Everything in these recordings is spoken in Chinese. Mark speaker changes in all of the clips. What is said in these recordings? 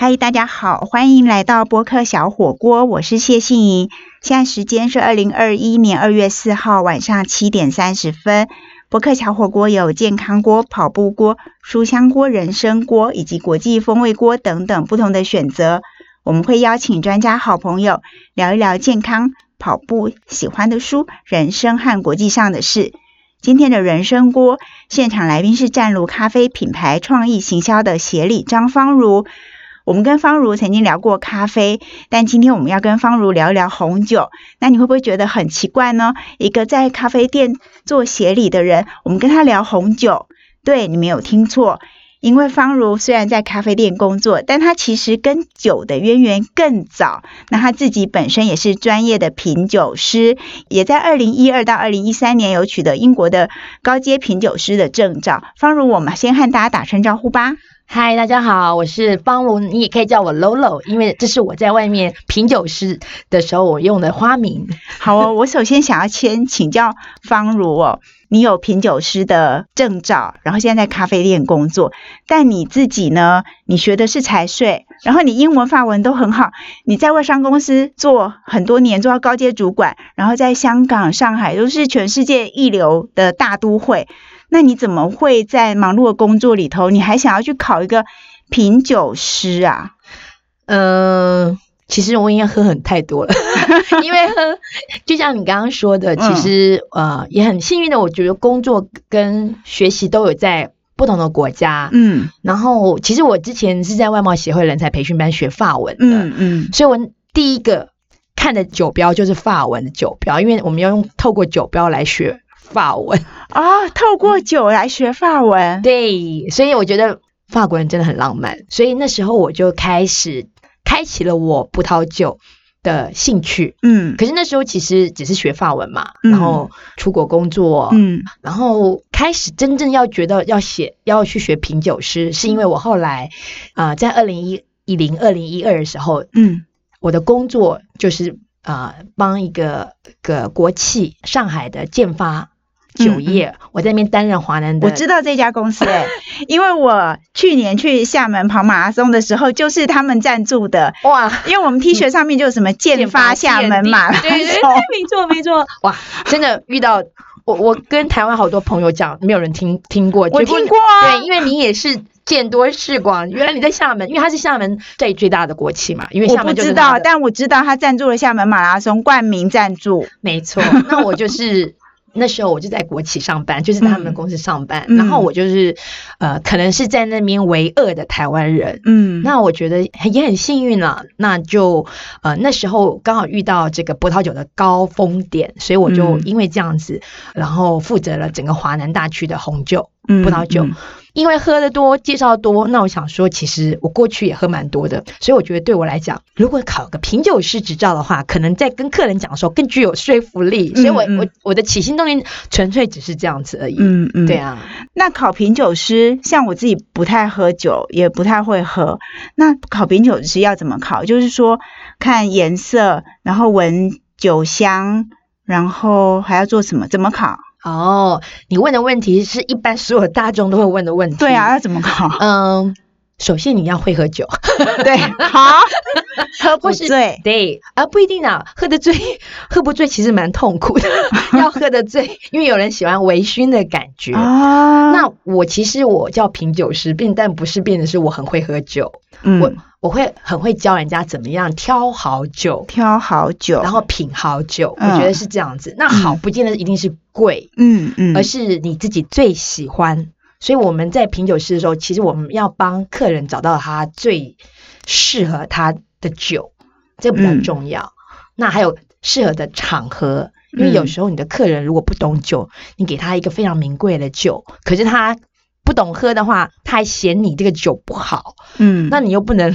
Speaker 1: 嗨，大家好，欢迎来到播客小火锅，我是谢杏莹。现在时间是二零二一年二月四号晚上七点三十分。播客小火锅有健康锅、跑步锅、书香锅、人参锅以及国际风味锅等等不同的选择。我们会邀请专家、好朋友聊一聊健康、跑步、喜欢的书、人生和国际上的事。今天的人参锅现场来宾是湛卢咖啡品牌创意行销的协理张芳如。我们跟方如曾经聊过咖啡，但今天我们要跟方如聊一聊红酒。那你会不会觉得很奇怪呢？一个在咖啡店做协理的人，我们跟他聊红酒，对你没有听错。因为方如虽然在咖啡店工作，但他其实跟酒的渊源更早。那他自己本身也是专业的品酒师，也在二零一二到二零一三年有取得英国的高阶品酒师的证照。方如，我们先和大家打声招呼吧。
Speaker 2: 嗨，大家好，我是方如，你也可以叫我 Lolo，因为这是我在外面品酒师的时候我用的花名。
Speaker 1: 好哦，我首先想要先请教方如哦，你有品酒师的证照，然后现在在咖啡店工作，但你自己呢，你学的是财税，然后你英文、法文都很好，你在外商公司做很多年，做到高阶主管，然后在香港、上海都是全世界一流的大都会。那你怎么会在忙碌的工作里头，你还想要去考一个品酒师啊？
Speaker 2: 嗯，其实我应该喝很太多了，因为喝就像你刚刚说的，其实呃也很幸运的，我觉得工作跟学习都有在不同的国家。嗯，然后其实我之前是在外贸协会人才培训班学法文的，嗯嗯，所以我第一个看的酒标就是法文的酒标，因为我们要用透过酒标来学。法文。
Speaker 1: 啊，透过酒来学法文，
Speaker 2: 对，所以我觉得法国人真的很浪漫，所以那时候我就开始开启了我葡萄酒的兴趣，嗯，可是那时候其实只是学法文嘛，然后出国工作，嗯，然后开始真正要觉得要写要去学品酒师，是因为我后来啊，在二零一一零二零一二的时候，嗯，我的工作就是啊，帮一个个国企上海的建发。酒业，我在那边担任华南的。
Speaker 1: 我知道这家公司哎，因为我去年去厦门跑马拉松的时候，就是他们赞助的哇。因为我们 T 恤上面就有什么建发厦门马拉松，
Speaker 2: 没错没错哇，真的遇到我，我跟台湾好多朋友讲，没有人听听过，
Speaker 1: 我听过
Speaker 2: 啊。对，因为你也是见多识广，原来你在厦门，因为他是厦门最最大的国企嘛。因为厦门
Speaker 1: 知道，但我知道他赞助了厦门马拉松冠名赞助，
Speaker 2: 没错。那我就是。那时候我就在国企上班，就是在他们的公司上班。然后我就是，呃，可能是在那边为恶的台湾人。嗯，那我觉得也很幸运了。那就，呃，那时候刚好遇到这个葡萄酒的高峰点，所以我就因为这样子，然后负责了整个华南大区的红酒、葡萄酒。因为喝的多，介绍多，那我想说，其实我过去也喝蛮多的，所以我觉得对我来讲，如果考个品酒师执照的话，可能在跟客人讲的时候更具有说服力。所以我我我的起心动念纯粹只是这样子而已。嗯嗯，对啊。
Speaker 1: 那考品酒师，像我自己不太喝酒，也不太会喝，那考品酒师要怎么考？就是说看颜色，然后闻酒香，然后还要做什么？怎么考？
Speaker 2: 哦，你问的问题是一般所有大众都会问的问题。
Speaker 1: 对啊，要怎么考？
Speaker 2: 嗯，首先你要会喝酒。
Speaker 1: 对，好，喝不醉。
Speaker 2: 对，啊，不一定啊，喝得醉，喝不醉其实蛮痛苦的。要喝得醉，因为有人喜欢微醺的感觉。啊，那我其实我叫品酒师，并但不是变的是我很会喝酒。我我会很会教人家怎么样挑好酒，
Speaker 1: 挑好酒，
Speaker 2: 然后品好酒。我觉得是这样子。那好，不见得一定是贵，嗯嗯，而是你自己最喜欢。所以我们在品酒师的时候，其实我们要帮客人找到他最适合他的酒，这个比较重要。那还有适合的场合，因为有时候你的客人如果不懂酒，你给他一个非常名贵的酒，可是他。不懂喝的话，他还嫌你这个酒不好，嗯，那你又不能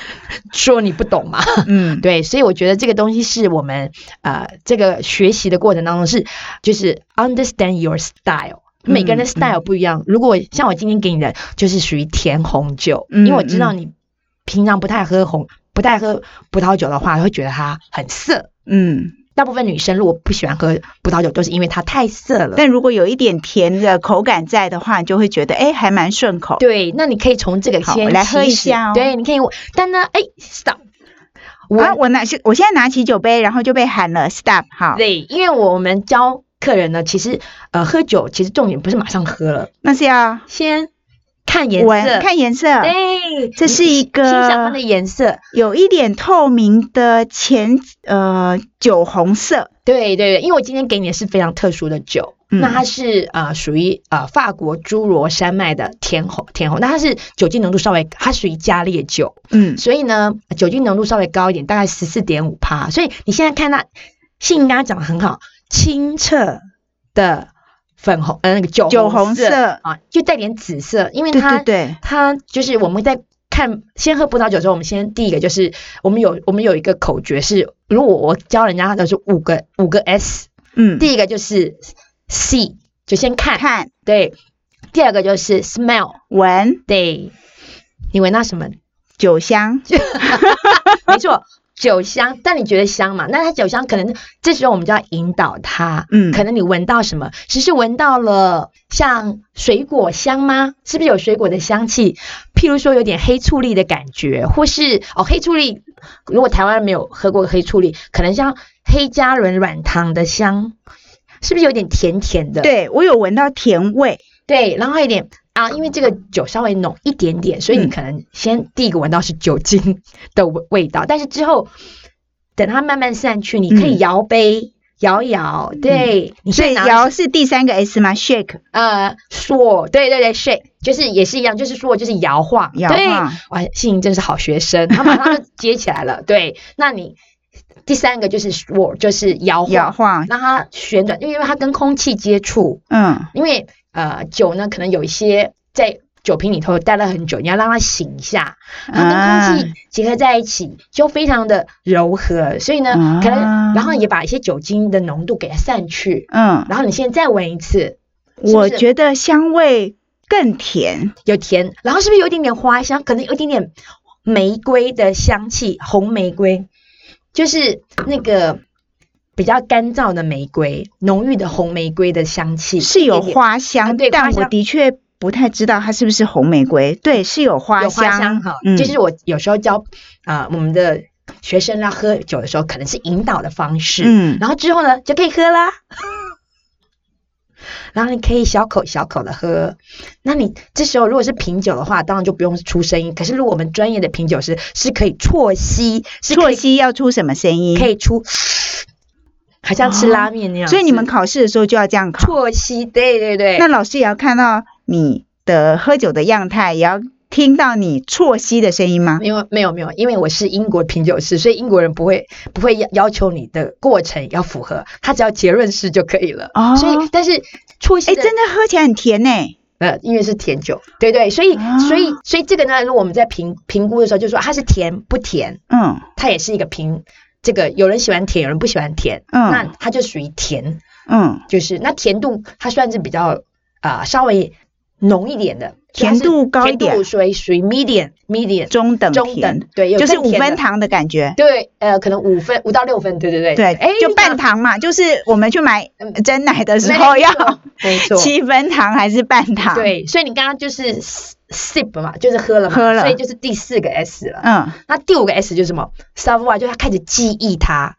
Speaker 2: 说你不懂嘛，嗯，对，所以我觉得这个东西是我们呃这个学习的过程当中是就是 understand your style，每个人的 style 不一样。如果像我今天给你的就是属于甜红酒，因为我知道你平常不太喝红不太喝葡萄酒的话，会觉得它很涩，嗯。大部分女生如果不喜欢喝葡萄酒，都是因为它太涩了。
Speaker 1: 但如果有一点甜的口感在的话，你就会觉得哎，还蛮顺口。
Speaker 2: 对，那你可以从这个先
Speaker 1: 来喝一下
Speaker 2: 哦。对，你可以。但呢，哎，stop。
Speaker 1: 啊，我拿是，我现在拿起酒杯，然后就被喊了 stop。好，
Speaker 2: 对，因为我们教客人呢，其实呃，喝酒其实重点不是马上喝了，
Speaker 1: 那是要
Speaker 2: 先看颜色，
Speaker 1: 看颜色。
Speaker 2: 对，
Speaker 1: 这是一个
Speaker 2: 欣赏它的颜色，
Speaker 1: 有一点透明的浅呃酒红色。
Speaker 2: 对对对，因为我今天给你的是非常特殊的酒。那它是呃属于呃法国侏罗山脉的甜红甜红，那它是酒精浓度稍微它属于加烈酒，嗯，所以呢酒精浓度稍微高一点，大概十四点五帕。所以你现在看它，信刚刚讲的很好，清澈的粉红呃那个酒
Speaker 1: 酒红色。
Speaker 2: 啊，就带点紫色，因为它
Speaker 1: 对。
Speaker 2: 它就是我们在看先喝葡萄酒的时候，我们先第一个就是我们有我们有一个口诀是，如果我教人家的是五个五个 S，嗯，第一个就是。see 就先看，
Speaker 1: 看。
Speaker 2: 对。第二个就是 smell
Speaker 1: 闻，
Speaker 2: 对。你闻到什么？
Speaker 1: 酒香，
Speaker 2: 没错，酒香。但你觉得香嘛？那它酒香可能这时候我们就要引导它。嗯，可能你闻到什么？只是闻到了像水果香吗？是不是有水果的香气？譬如说有点黑醋栗的感觉，或是哦黑醋栗。如果台湾没有喝过黑醋栗，可能像黑加仑软糖的香。是不是有点甜甜的？
Speaker 1: 对我有闻到甜味，
Speaker 2: 对，然后一点啊，因为这个酒稍微浓一点点，所以你可能先第一个闻到是酒精的味味道，但是之后等它慢慢散去，你可以摇杯摇摇，对，你
Speaker 1: 所以摇是第三个 S 吗？Shake，
Speaker 2: 呃，说，对对对，Shake 就是也是一样，就是说就是摇晃，
Speaker 1: 摇晃，
Speaker 2: 哇，信真是好学生，他马上就接起来了，对，那你。第三个就是我就是摇晃，
Speaker 1: 摇晃
Speaker 2: 让它旋转，因为它跟空气接触，嗯，因为呃酒呢可能有一些在酒瓶里头待了很久，你要让它醒一下，然后跟空气结合在一起，就非常的柔和，所以呢可能然后也把一些酒精的浓度给它散去，嗯，然后你现在再闻一次，
Speaker 1: 我觉得香味更甜，
Speaker 2: 有甜，然后是不是有一点点花香，可能有一点点玫瑰的香气，红玫瑰。就是那个比较干燥的玫瑰，浓郁的红玫瑰的香气
Speaker 1: 是有花香，但我的确不太知道它是不是红玫瑰。对，是有花香。
Speaker 2: 哈，就是我有时候教啊我们的学生要喝酒的时候，可能是引导的方式。嗯，然后之后呢就可以喝啦。然后你可以小口小口的喝，那你这时候如果是品酒的话，当然就不用出声音。可是如果我们专业的品酒师是可以啜吸，
Speaker 1: 啜吸要出什么声音？
Speaker 2: 可以出，好像吃拉面那样。
Speaker 1: 所以你们考试的时候就要这样考。
Speaker 2: 啜吸，对对对。
Speaker 1: 那老师也要看到你的喝酒的样态，也要。听到你啜吸的声音吗？
Speaker 2: 没有，没有，没有，因为我是英国品酒师，所以英国人不会不会要要求你的过程要符合，他只要结论式就可以了。哦，所以但是啜吸，
Speaker 1: 哎，真的喝起来很甜呢。
Speaker 2: 呃，因为是甜酒，对对，所以所以所以这个呢，如果我们在评评估的时候，就说它是甜不甜，嗯，它也是一个评这个有人喜欢甜，有人不喜欢甜，嗯，那它就属于甜，嗯，就是那甜度它算是比较啊稍微浓一点的。
Speaker 1: 甜度高一点，
Speaker 2: 属于属于 medium medium
Speaker 1: 中等中等，
Speaker 2: 对，
Speaker 1: 就是五分糖的感觉。
Speaker 2: 对，呃，可能五分五到六分，对对对。
Speaker 1: 对，哎，就半糖嘛，就是我们去买真奶的时候要，
Speaker 2: 没错，
Speaker 1: 七分糖还是半糖？
Speaker 2: 对，所以你刚刚就是 sip 嘛，就是喝了嘛，
Speaker 1: 喝了，
Speaker 2: 所以就是第四个 S 了。嗯，那第五个 S 就是什么？savoir，就是他开始记忆它，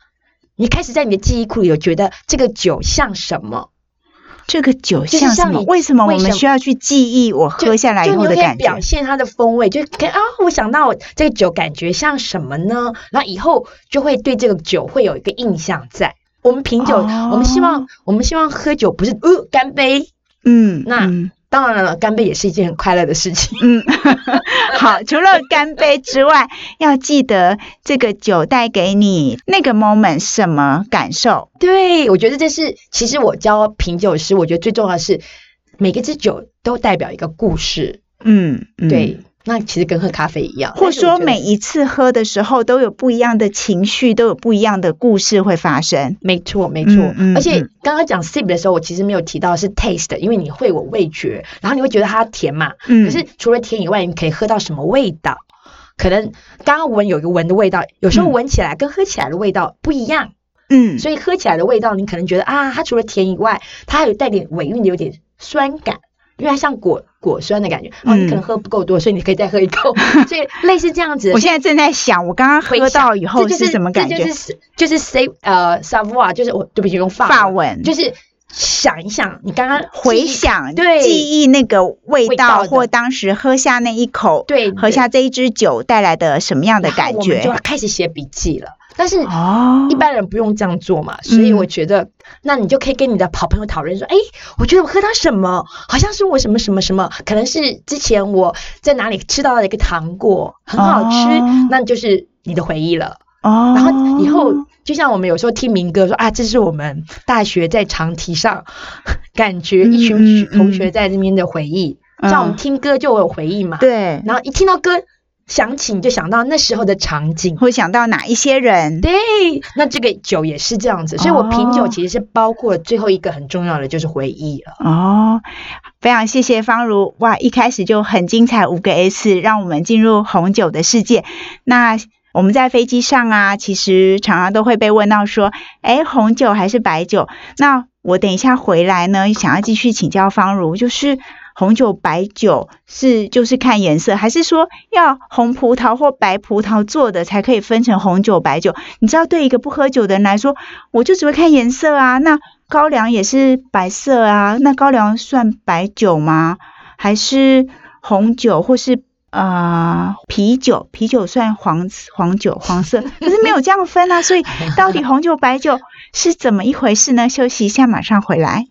Speaker 2: 你开始在你的记忆库里有觉得这个酒像什么？
Speaker 1: 这个酒像什么？为什么我们需要去记忆我喝下来以后的感
Speaker 2: 觉？表现它的风味，就啊，我想到这个酒感觉像什么呢？然后以后就会对这个酒会有一个印象在。我们品酒，我们希望我们希望喝酒不是呃干杯，嗯，那。当然了，干杯也是一件很快乐的事情。嗯，
Speaker 1: 好，除了干杯之外，要记得这个酒带给你那个 moment 什么感受？
Speaker 2: 对，我觉得这是其实我教品酒师，我觉得最重要的是每个支酒都代表一个故事。嗯，对。那其实跟喝咖啡一样，
Speaker 1: 或说每一次喝的时候都有不一样的情绪，都有不一样的故事会发生。
Speaker 2: 没错，没错。而且刚刚讲 sip 的时候，我其实没有提到是 taste，因为你会有味觉，然后你会觉得它甜嘛。嗯。可是除了甜以外，你可以喝到什么味道？可能刚刚闻有一个闻的味道，有时候闻起来跟喝起来的味道不一样。嗯，所以喝起来的味道，你可能觉得啊，它除了甜以外，它还有带点尾韵，有点酸感，因为它像果果酸的感觉。哦，你可能喝不够多，所以你可以再喝一口。所以类似这样子。
Speaker 1: 我现在正在想，我刚刚喝到以后是什么感觉？
Speaker 2: 就是就是 say 呃 savoir，就是我对不起用法
Speaker 1: 文，
Speaker 2: 就是。想一想，你刚刚
Speaker 1: 回想，对，记忆那个味道，或当时喝下那一口，
Speaker 2: 对，
Speaker 1: 喝下这一支酒带来的什么样的感觉？
Speaker 2: 就开始写笔记了。但是哦，一般人不用这样做嘛，所以我觉得，那你就可以跟你的好朋友讨论说，哎，我觉得我喝到什么，好像是我什么什么什么，可能是之前我在哪里吃到的一个糖果，很好吃，那就是你的回忆了。哦，然后以后。就像我们有时候听民歌说啊，这是我们大学在长堤上 感觉一群同学在那边的回忆。像我们听歌就有回忆嘛，
Speaker 1: 对。
Speaker 2: 然后一听到歌响起，你就想到那时候的场景，
Speaker 1: 会想到哪一些人。
Speaker 2: 对，那这个酒也是这样子，所以我品酒其实是包括最后一个很重要的就是回忆了。哦，
Speaker 1: 非常谢谢方如哇，一开始就很精彩五个 S，让我们进入红酒的世界。那。我们在飞机上啊，其实常常都会被问到说，哎，红酒还是白酒？那我等一下回来呢，想要继续请教方如，就是红酒、白酒是就是看颜色，还是说要红葡萄或白葡萄做的才可以分成红酒、白酒？你知道，对一个不喝酒的人来说，我就只会看颜色啊。那高粱也是白色啊，那高粱算白酒吗？还是红酒，或是？啊，啤酒，啤酒算黄黄酒，黄色，可是没有这样分啊。所以到底红酒、白酒是怎么一回事呢？休息一下，马上回来。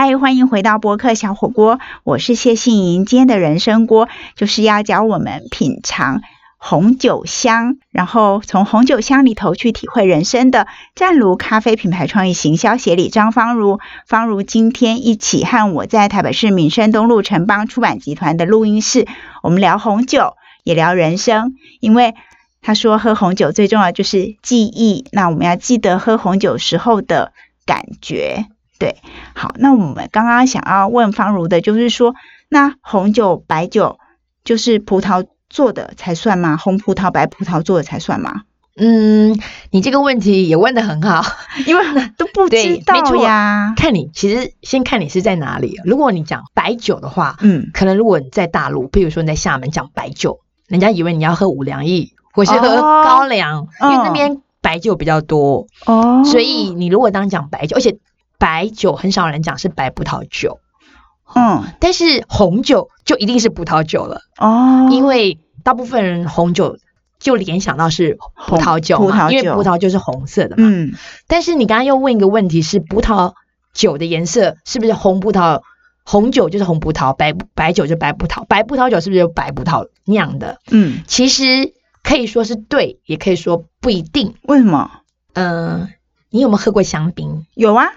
Speaker 1: 嗨，欢迎回到播客小火锅，我是谢杏莹。今天的人生锅就是要教我们品尝。红酒香，然后从红酒香里头去体会人生的湛卢咖啡品牌创意行销协理张芳如，芳如今天一起和我在台北市民生东路城邦出版集团的录音室，我们聊红酒，也聊人生。因为他说喝红酒最重要就是记忆，那我们要记得喝红酒时候的感觉。对，好，那我们刚刚想要问方如的就是说，那红酒、白酒就是葡萄。做的才算吗？红葡萄、白葡萄做的才算吗？
Speaker 2: 嗯，你这个问题也问的很好，
Speaker 1: 因为都不知道呀。
Speaker 2: 看你，其实先看你是在哪里。如果你讲白酒的话，嗯，可能如果你在大陆，比如说你在厦门讲白酒，人家以为你要喝五粮液或是喝高粱，因为那边白酒比较多哦。所以你如果当讲白酒，而且白酒很少人讲是白葡萄酒。嗯，但是红酒就一定是葡萄酒了哦，因为大部分人红酒就联想到是葡萄酒嘛，因为葡萄就是红色的嘛。嗯，但是你刚刚又问一个问题是葡萄酒的颜色是不是红葡萄？红酒就是红葡萄，白白酒就白葡萄，白葡萄酒是不是就白葡萄酿的？嗯，其实可以说是对，也可以说不一定。
Speaker 1: 为什么？
Speaker 2: 嗯，你有没有喝过香槟？
Speaker 1: 有啊，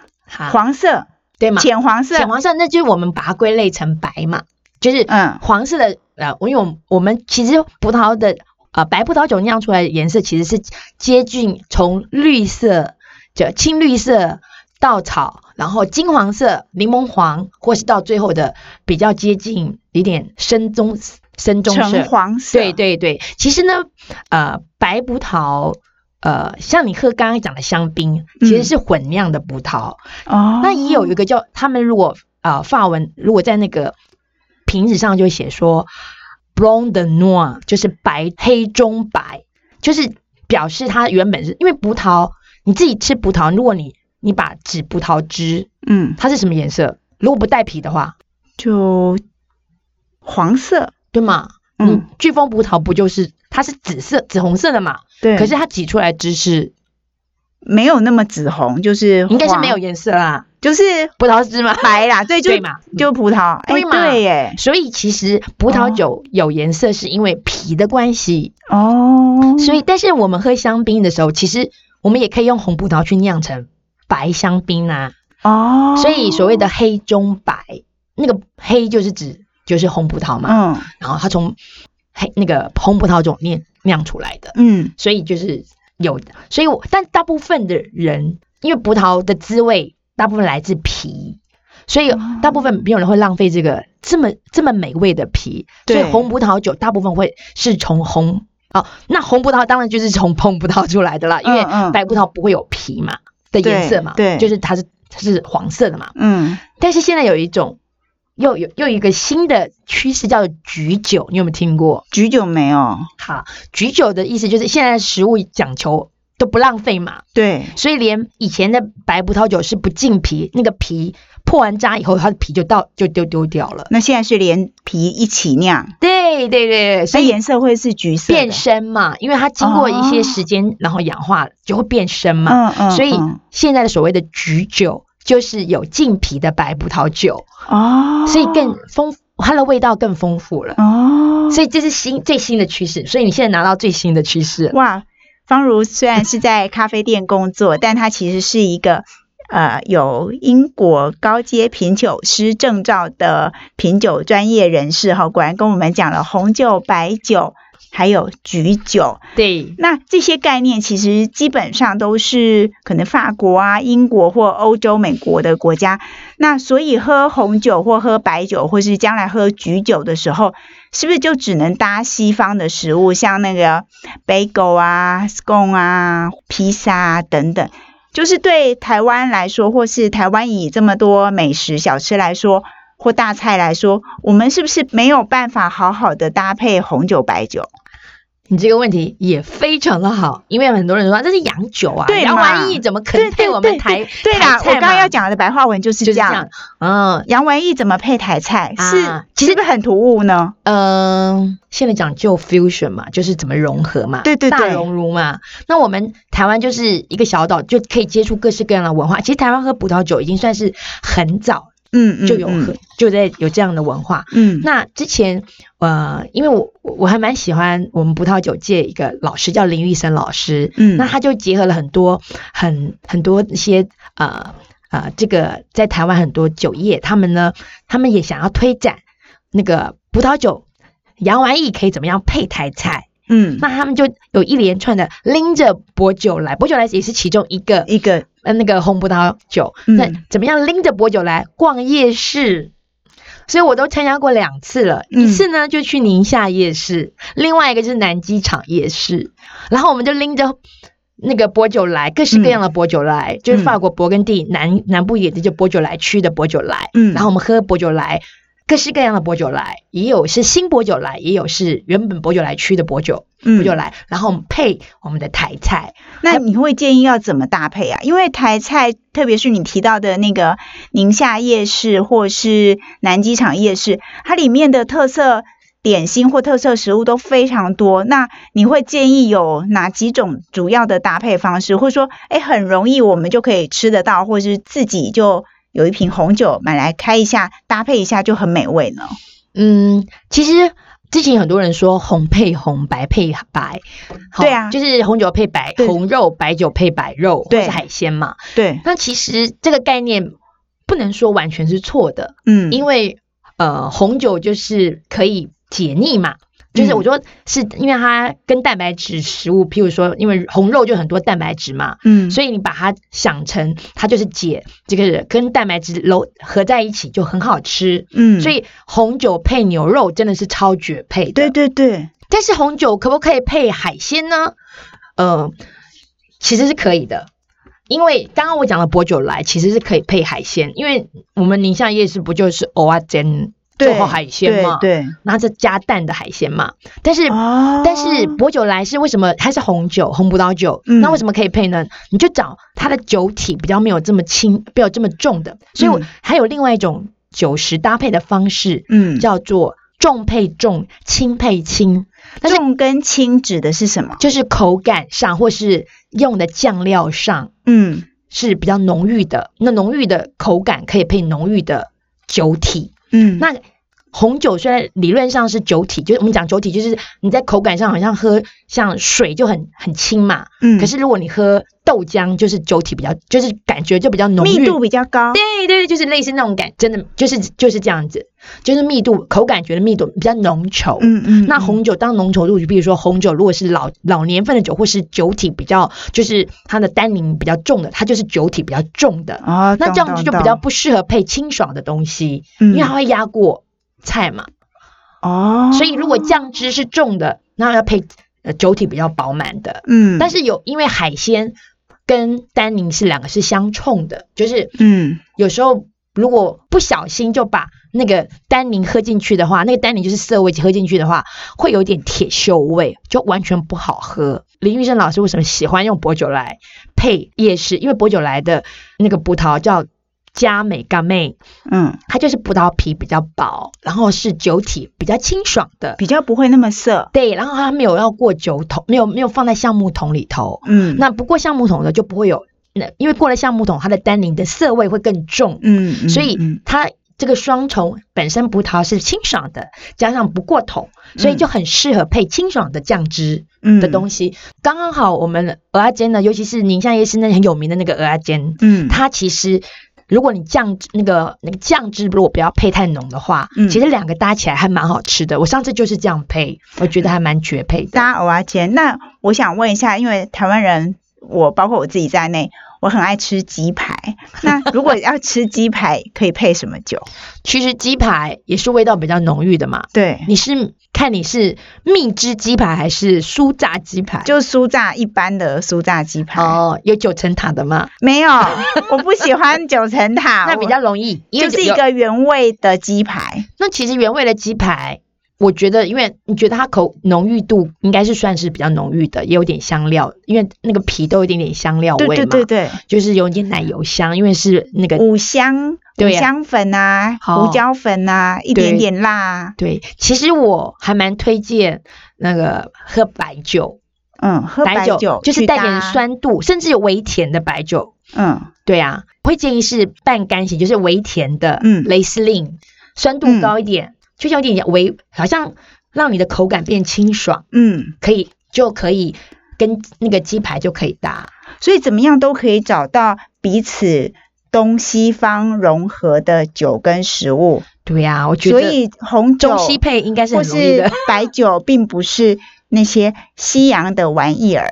Speaker 1: 黄色。对吗？浅黄色，
Speaker 2: 浅黄色，那就是我们把它归类成白嘛，就是嗯，黄色的呃，因为我我们其实葡萄的呃白葡萄酒酿出来的颜色其实是接近从绿色就青绿色稻草，然后金黄色柠檬黄，或是到最后的比较接近一点深棕深棕
Speaker 1: 色黄色，
Speaker 2: 对对对，其实呢呃白葡萄。呃，像你喝刚刚讲的香槟，其实是混酿的葡萄哦。那也有一个叫他们如果呃法文如果在那个瓶子上就写说 blanc de noir，就是白黑中白，就是表示它原本是因为葡萄你自己吃葡萄，如果你你把紫葡萄汁，嗯，它是什么颜色？如果不带皮的话，
Speaker 1: 就黄色，
Speaker 2: 对吗？嗯，飓风葡萄不就是它是紫色紫红色的嘛？
Speaker 1: 对，
Speaker 2: 可是它挤出来汁是
Speaker 1: 没有那么紫红，就是
Speaker 2: 应该是没有颜色啦，
Speaker 1: 就是
Speaker 2: 葡萄汁嘛，
Speaker 1: 白啦，对，就嘛，就葡萄，对嘛，对耶。
Speaker 2: 所以其实葡萄酒有颜色是因为皮的关系。哦。所以，但是我们喝香槟的时候，其实我们也可以用红葡萄去酿成白香槟啊。哦，所以所谓的黑中白，那个黑就是指就是红葡萄嘛。嗯，然后它从黑那个红葡萄种酿酿出来的，嗯，所以就是有，所以我但大部分的人，因为葡萄的滋味大部分来自皮，所以大部分没有人会浪费这个这么这么美味的皮，所以红葡萄酒大部分会是从红哦，那红葡萄当然就是从碰葡萄出来的啦，因为白葡萄不会有皮嘛的颜色嘛，
Speaker 1: 对，
Speaker 2: 就是它是它是黄色的嘛。嗯。但是现在有一种又有又一个新的趋势叫做橘酒，你有没有听过？
Speaker 1: 橘酒没有。
Speaker 2: 好，橘酒的意思就是现在食物讲求都不浪费嘛，
Speaker 1: 对，
Speaker 2: 所以连以前的白葡萄酒是不浸皮，那个皮。破完渣以后，它的皮就到就丢丢掉了。
Speaker 1: 那现在是连皮一起酿，
Speaker 2: 对对对，
Speaker 1: 所以颜色会是橘色
Speaker 2: 变深嘛？因为它经过一些时间，然后氧化就会变深嘛。嗯嗯。所以现在的所谓的橘酒，就是有浸皮的白葡萄酒哦，所以更丰，它的味道更丰富了哦。所以这是新最新的趋势。所以你现在拿到最新的趋势
Speaker 1: 哇！方如虽然是在咖啡店工作，但他其实是一个。呃，有英国高阶品酒师证照的品酒专业人士哈，果然跟我们讲了红酒、白酒还有菊酒。
Speaker 2: 对，
Speaker 1: 那这些概念其实基本上都是可能法国啊、英国或欧洲、美国的国家。那所以喝红酒或喝白酒，或是将来喝菊酒的时候，是不是就只能搭西方的食物，像那个 bagel 啊、scone 啊、披萨等等？就是对台湾来说，或是台湾以这么多美食小吃来说，或大菜来说，我们是不是没有办法好好的搭配红酒、白酒？
Speaker 2: 你这个问题也非常的好，因为很多人说这是洋酒啊，对洋玩意怎么可能配我们台
Speaker 1: 对
Speaker 2: 啦，
Speaker 1: 我刚刚要讲的白话文就是这样。嗯，洋玩意怎么配台菜？是其实不是很突兀呢？
Speaker 2: 嗯，现在讲究 fusion 嘛，就是怎么融合嘛，
Speaker 1: 对对对，
Speaker 2: 大熔炉嘛。那我们台湾就是一个小岛，就可以接触各式各样的文化。其实台湾喝葡萄酒已经算是很早。嗯，就有很就在有这样的文化。嗯，那之前呃，因为我我还蛮喜欢我们葡萄酒界一个老师叫林玉生老师。嗯，那他就结合了很多很很多一些呃呃，这个在台湾很多酒业，他们呢，他们也想要推展那个葡萄酒洋玩意可以怎么样配台菜。嗯，那他们就有一连串的拎着薄酒来，薄酒来也是其中一个
Speaker 1: 一个
Speaker 2: 呃那个红葡萄酒。那怎么样拎着薄酒来逛夜市？所以我都参加过两次了，一次呢就去宁夏夜市，另外一个就是南机场夜市。然后我们就拎着那个薄酒来，各式各样的薄酒来，就是法国勃艮第南南部也就薄酒来区的薄酒来。嗯，然后我们喝薄酒来。各式各样的薄酒来，也有是新薄酒来，也有是原本薄酒来区的薄酒，薄酒来，然后配我们的台菜。
Speaker 1: 那你会建议要怎么搭配啊？因为台菜，特别是你提到的那个宁夏夜市或是南机场夜市，它里面的特色点心或特色食物都非常多。那你会建议有哪几种主要的搭配方式，或者说，哎，很容易我们就可以吃得到，或者是自己就。有一瓶红酒买来开一下，搭配一下就很美味呢。
Speaker 2: 嗯，其实之前很多人说红配红，白配白，
Speaker 1: 对啊，
Speaker 2: 就是红酒配白红肉，白酒配白肉，或是海鲜嘛。
Speaker 1: 对，
Speaker 2: 那其实这个概念不能说完全是错的。嗯，因为呃，红酒就是可以解腻嘛。就是我说是因为它跟蛋白质食物，譬如说，因为红肉就很多蛋白质嘛，嗯，所以你把它想成它就是解这个跟蛋白质揉合在一起就很好吃，嗯，所以红酒配牛肉真的是超绝配的，
Speaker 1: 对对对。
Speaker 2: 但是红酒可不可以配海鲜呢？呃，其实是可以的，因为刚刚我讲的薄酒来其实是可以配海鲜，因为我们宁夏夜市不就是蚵仔煎？做好海鲜嘛，
Speaker 1: 对，
Speaker 2: 拿着加蛋的海鲜嘛。但是，但是薄酒来是为什么？它是红酒，红葡萄酒，那为什么可以配呢？你就找它的酒体比较没有这么轻，没有这么重的。所以，我还有另外一种酒食搭配的方式，嗯，叫做重配重，轻配轻。
Speaker 1: 重跟轻指的是什么？
Speaker 2: 就是口感上，或是用的酱料上，嗯，是比较浓郁的。那浓郁的口感可以配浓郁的酒体，嗯，那。红酒虽然理论上是酒体，就是我们讲酒体，就是你在口感上好像喝像水就很很轻嘛。嗯。可是如果你喝豆浆，就是酒体比较，就是感觉就比较浓
Speaker 1: 密度比较高。
Speaker 2: 对对对，就是类似那种感，真的就是就是这样子，就是密度口感觉得密度比较浓稠。嗯嗯。那红酒当浓稠度，就比如说红酒如果是老老年份的酒，或是酒体比较就是它的单宁比较重的，它就是酒体比较重的。啊。那这样子就比较不适合配清爽的东西，因为它会压过。菜嘛，哦，所以如果酱汁是重的，那要配呃酒体比较饱满的。嗯，但是有因为海鲜跟单宁是两个是相冲的，就是嗯，有时候如果不小心就把那个单宁喝进去的话，那个单宁就是涩味，喝进去的话会有点铁锈味，就完全不好喝。林玉生老师为什么喜欢用薄酒来配夜市？因为薄酒来的那个葡萄叫佳美甘妹，嗯，它就是葡萄皮比较薄，然后是酒体比较清爽的，
Speaker 1: 比较不会那么涩。
Speaker 2: 对，然后它没有要过酒桶，没有没有放在橡木桶里头，嗯，那不过橡木桶的就不会有，那因为过了橡木桶，它的单宁的涩味会更重，嗯，所以它。这个双重本身葡萄是清爽的，加上不过桶，所以就很适合配清爽的酱汁嗯。的东西。刚刚好，我们鹅阿煎呢，尤其是宁夏夜市那很有名的那个鹅阿煎，嗯，它其实如果你酱那个那个酱汁如果不要配太浓的话，嗯，其实两个搭起来还蛮好吃的。我上次就是这样配，我觉得还蛮绝配。
Speaker 1: 搭鹅阿煎，那我想问一下，因为台湾人，我包括我自己在内。我很爱吃鸡排，那如果要吃鸡排，可以配什么酒？
Speaker 2: 其实鸡排也是味道比较浓郁的嘛。
Speaker 1: 对，
Speaker 2: 你是看你是蜜汁鸡排还是酥炸鸡排？
Speaker 1: 就酥炸一般的酥炸鸡排。
Speaker 2: 哦，有九层塔的吗？
Speaker 1: 没有，我不喜欢九层塔。
Speaker 2: 那比较容易，
Speaker 1: 就是一个原味的鸡排。
Speaker 2: 那其实原味的鸡排。我觉得，因为你觉得它口浓郁度应该是算是比较浓郁的，也有点香料，因为那个皮都有点点香料味嘛，
Speaker 1: 对对对对，
Speaker 2: 就是有点奶油香，因为是那个
Speaker 1: 五香五香粉啊，胡椒粉啊，一点点辣。
Speaker 2: 对，其实我还蛮推荐那个喝白酒，
Speaker 1: 嗯，喝白酒
Speaker 2: 就是带点酸度，甚至有微甜的白酒。嗯，对啊，会建议是半干型，就是微甜的，嗯，雷司令，酸度高一点。就像有点微，好像让你的口感变清爽，嗯，可以就可以跟那个鸡排就可以搭，
Speaker 1: 所以怎么样都可以找到彼此东西方融合的酒跟食物。
Speaker 2: 对呀，我觉得，
Speaker 1: 所以红酒
Speaker 2: 中西配应该是很容易的。
Speaker 1: 白酒 并不是那些西洋的玩意儿。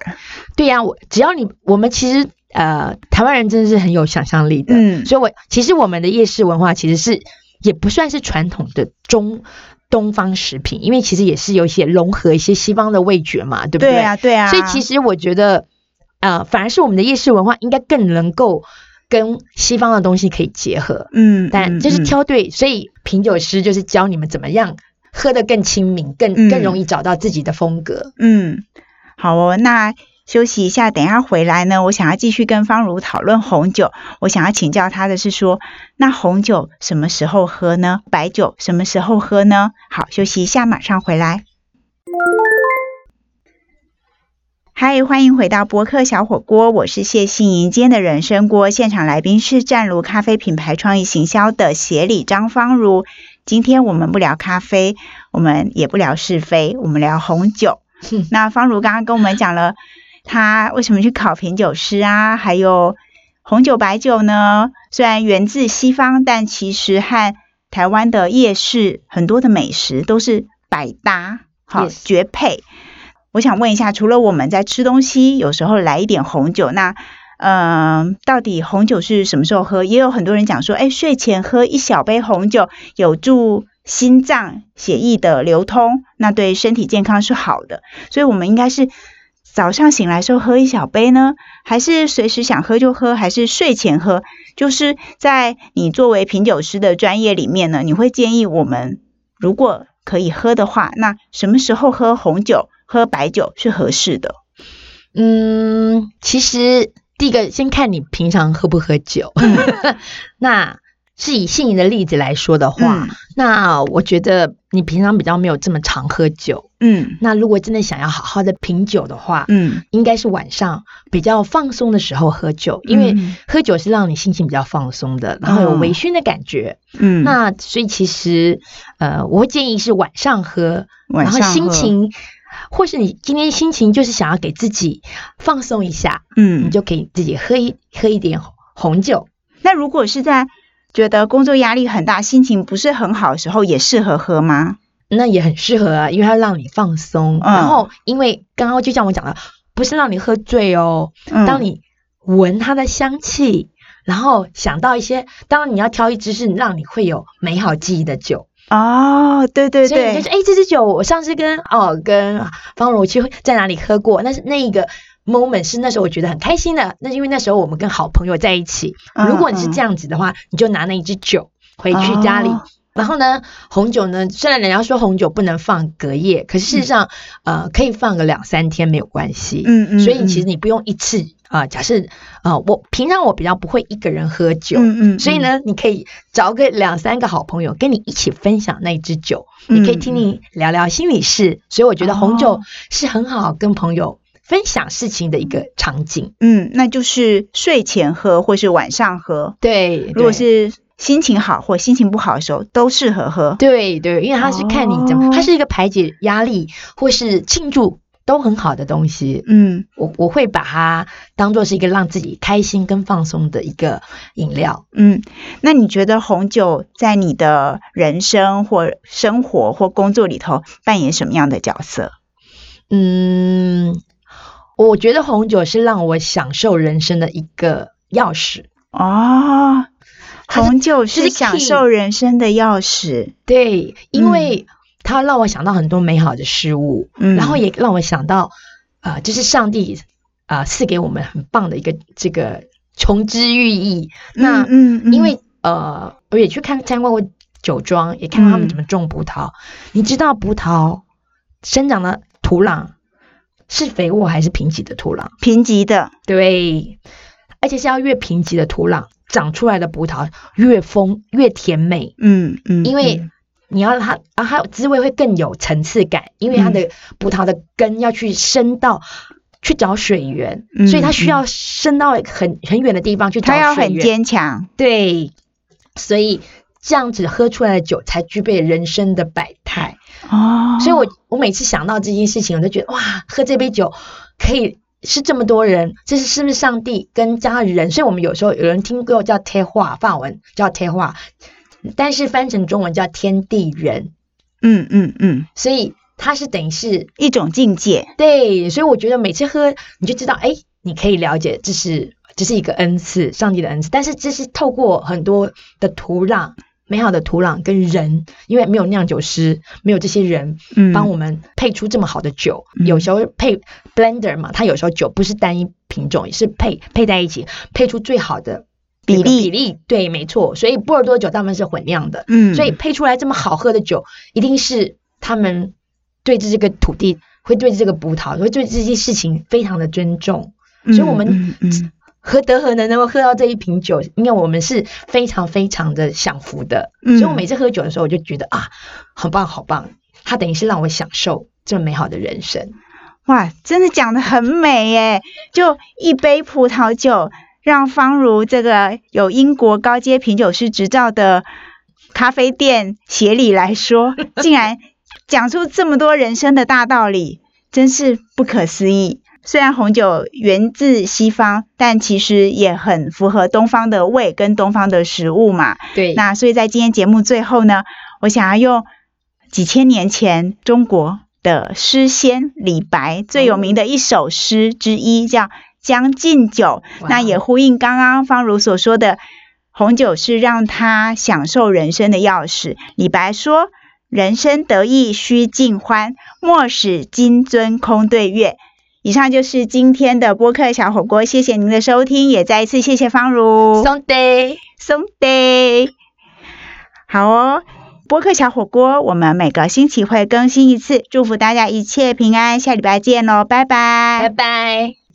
Speaker 2: 对呀，我只要你我们其实呃台湾人真的是很有想象力的，嗯，所以我其实我们的夜市文化其实是。也不算是传统的中东方食品，因为其实也是有一些融合一些西方的味觉嘛，对不对？
Speaker 1: 对啊，对啊。
Speaker 2: 所以其实我觉得，呃，反而是我们的夜市文化应该更能够跟西方的东西可以结合。嗯，但就是挑对，所以品酒师就是教你们怎么样喝得更亲民，更更容易找到自己的风格。
Speaker 1: 嗯，好哦，那。休息一下，等一下回来呢。我想要继续跟方如讨论红酒。我想要请教他的是说，那红酒什么时候喝呢？白酒什么时候喝呢？好，休息一下，马上回来。嗨，欢迎回到博客小火锅，我是谢杏莹。今天的人生锅现场来宾是湛卢咖啡品牌创意行销的协理张方如。今天我们不聊咖啡，我们也不聊是非，我们聊红酒。那方如刚刚跟我们讲了。他为什么去考品酒师啊？还有红酒、白酒呢？虽然源自西方，但其实和台湾的夜市很多的美食都是百搭，好绝配。我想问一下，除了我们在吃东西，有时候来一点红酒，那嗯，到底红酒是什么时候喝？也有很多人讲说，哎，睡前喝一小杯红酒，有助心脏血液的流通，那对身体健康是好的。所以，我们应该是。早上醒来时候喝一小杯呢，还是随时想喝就喝，还是睡前喝？就是在你作为品酒师的专业里面呢，你会建议我们如果可以喝的话，那什么时候喝红酒、喝白酒是合适的？
Speaker 2: 嗯，其实第一个先看你平常喝不喝酒。那是以杏莹的例子来说的话，那我觉得你平常比较没有这么常喝酒，嗯，那如果真的想要好好的品酒的话，嗯，应该是晚上比较放松的时候喝酒，因为喝酒是让你心情比较放松的，然后有微醺的感觉，嗯，那所以其实呃，我会建议是晚上喝，然后心情或是你今天心情就是想要给自己放松一下，嗯，你就可以自己喝一喝一点红酒。
Speaker 1: 那如果是在觉得工作压力很大，心情不是很好的时候，也适合喝吗？
Speaker 2: 那也很适合啊，因为它让你放松。然后，因为刚刚就像我讲的，不是让你喝醉哦。当你闻它的香气，然后想到一些，当然你要挑一支是让你会有美好记忆的酒。
Speaker 1: 哦，对对对，
Speaker 2: 就是哎，这支酒我上次跟哦跟方如去在哪里喝过，那是那一个 moment 是那时候我觉得很开心的，那因为那时候我们跟好朋友在一起。如果你是这样子的话，你就拿那一支酒回去家里。然后呢，红酒呢，虽然人家说红酒不能放隔夜，可是事实上，呃，可以放个两三天没有关系。嗯嗯。所以其实你不用一次啊。假设啊，我平常我比较不会一个人喝酒，嗯嗯。所以呢，你可以找个两三个好朋友跟你一起分享那一支酒，你可以听你聊聊心里事。所以我觉得红酒是很好跟朋友分享事情的一个场景。
Speaker 1: 嗯，那就是睡前喝或是晚上喝。
Speaker 2: 对，
Speaker 1: 如果是。心情好或心情不好的时候都适合喝。
Speaker 2: 对对，因为它是看你怎么，它是一个排解压力或是庆祝都很好的东西。嗯，我我会把它当做是一个让自己开心跟放松的一个饮料。
Speaker 1: 嗯，那你觉得红酒在你的人生或生活或工作里头扮演什么样的角色？
Speaker 2: 嗯，我觉得红酒是让我享受人生的一个钥匙。
Speaker 1: 哦。红酒是享受人生的钥匙，
Speaker 2: 对，因为它让我想到很多美好的事物，嗯，然后也让我想到，啊，这是上帝啊赐给我们很棒的一个这个琼之寓意。那，嗯，因为呃，我也去看参观过酒庄，也看到他们怎么种葡萄。你知道葡萄生长的土壤是肥沃还是贫瘠的土壤？
Speaker 1: 贫瘠的，
Speaker 2: 对，而且是要越贫瘠的土壤。长出来的葡萄越丰越甜美，嗯嗯，因为你要它啊，它滋味会更有层次感，因为它的葡萄的根要去伸到去找水源，所以它需要伸到很很远的地方去找水源。它
Speaker 1: 要很坚强，
Speaker 2: 对，所以这样子喝出来的酒才具备人生的百态哦。所以我我每次想到这件事情，我都觉得哇，喝这杯酒可以。是这么多人，这是是不是上帝跟加人？所以我们有时候有人听过叫贴画，法文叫贴画，但是翻成中文叫天地人。嗯嗯嗯，所以它是等于是
Speaker 1: 一种境界。
Speaker 2: 对，所以我觉得每次喝你就知道，哎，你可以了解这是这是一个恩赐，上帝的恩赐。但是这是透过很多的土壤。美好的土壤跟人，因为没有酿酒师，没有这些人帮我们配出这么好的酒。有时候配 blender 嘛，它有时候酒不是单一品种，也是配配在一起，配出最好的
Speaker 1: 比例。比
Speaker 2: 例对，没错。所以波尔多酒大部分是混酿的，嗯，所以配出来这么好喝的酒，一定是他们对这个土地，会对这个葡萄，会对这些事情非常的尊重。所以我们。何德何能能够喝到这一瓶酒？因为我们是非常非常的享福的，所以我每次喝酒的时候，我就觉得啊，很棒，好棒！它等于是让我享受这么美好的人生。
Speaker 1: 哇，真的讲的很美耶！就一杯葡萄酒，让方如这个有英国高阶品酒师执照的咖啡店协理来说，竟然讲出这么多人生的大道理，真是不可思议。虽然红酒源自西方，但其实也很符合东方的味跟东方的食物嘛。
Speaker 2: 对。
Speaker 1: 那所以在今天节目最后呢，我想要用几千年前中国的诗仙李白最有名的一首诗之一，叫《将进酒》。那也呼应刚刚方如所说的，红酒是让他享受人生的钥匙。李白说：“人生得意须尽欢，莫使金樽空对月。”以上就是今天的播客小火锅，谢谢您的收听，也再一次谢谢方如。
Speaker 2: 松 day，
Speaker 1: 松 day，好哦，播客小火锅，我们每个星期会更新一次，祝福大家一切平安，下礼拜见喽，拜拜，
Speaker 2: 拜拜。